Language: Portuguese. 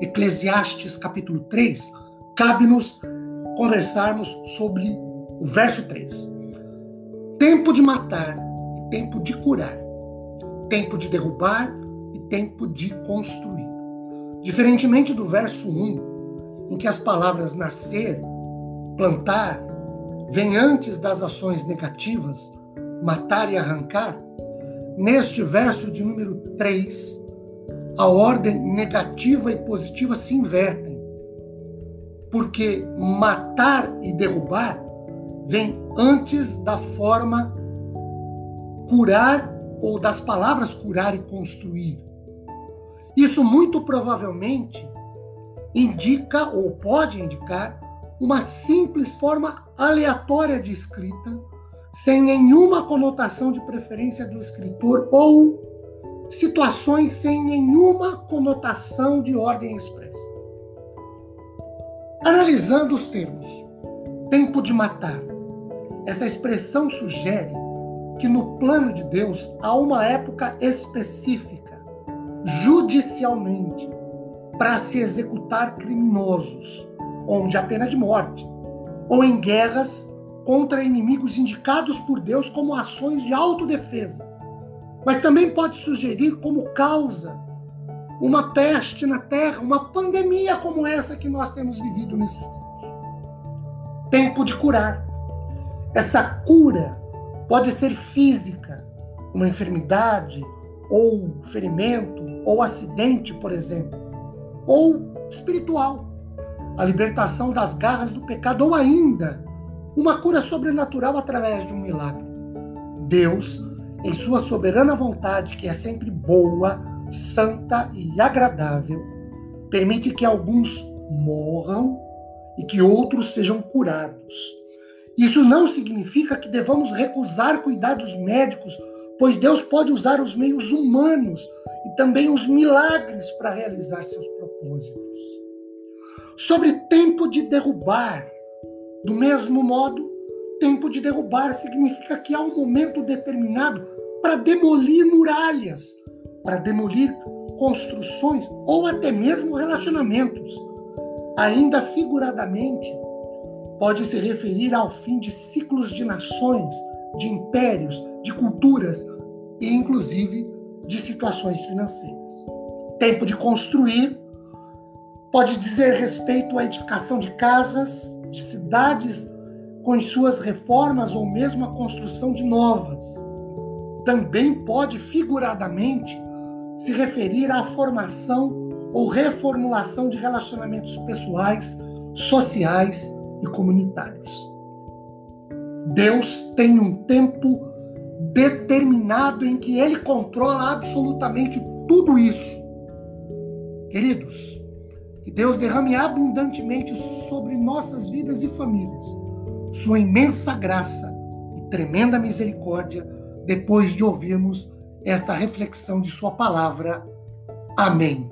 Eclesiastes capítulo 3, cabe-nos conversarmos sobre o verso 3. Tempo de matar e tempo de curar. Tempo de derrubar e tempo de construir. Diferentemente do verso 1, em que as palavras nascer, plantar, vêm antes das ações negativas, matar e arrancar, neste verso de número 3, a ordem negativa e positiva se invertem. Porque matar e derrubar vem antes da forma curar ou das palavras curar e construir. Isso muito provavelmente indica ou pode indicar uma simples forma aleatória de escrita, sem nenhuma conotação de preferência do escritor ou situações sem nenhuma conotação de ordem expressa. Analisando os termos, tempo de matar, essa expressão sugere que no plano de Deus há uma época específica, judicialmente, para se executar criminosos, onde a pena de morte, ou em guerras contra inimigos indicados por Deus como ações de autodefesa mas também pode sugerir como causa uma peste na terra, uma pandemia como essa que nós temos vivido nesses tempos. Tempo de curar. Essa cura pode ser física, uma enfermidade, ou ferimento, ou acidente, por exemplo, ou espiritual, a libertação das garras do pecado, ou ainda uma cura sobrenatural através de um milagre. Deus em sua soberana vontade, que é sempre boa, santa e agradável, permite que alguns morram e que outros sejam curados. Isso não significa que devamos recusar cuidados médicos, pois Deus pode usar os meios humanos e também os milagres para realizar seus propósitos. Sobre tempo de derrubar, do mesmo modo, tempo de derrubar significa que há um momento determinado para demolir muralhas, para demolir construções ou até mesmo relacionamentos. Ainda figuradamente, pode se referir ao fim de ciclos de nações, de impérios, de culturas e inclusive de situações financeiras. Tempo de construir pode dizer respeito à edificação de casas, de cidades com as suas reformas ou mesmo a construção de novas. Também pode figuradamente se referir à formação ou reformulação de relacionamentos pessoais, sociais e comunitários. Deus tem um tempo determinado em que ele controla absolutamente tudo isso. Queridos, que Deus derrame abundantemente sobre nossas vidas e famílias sua imensa graça e tremenda misericórdia depois de ouvirmos esta reflexão de Sua palavra. Amém.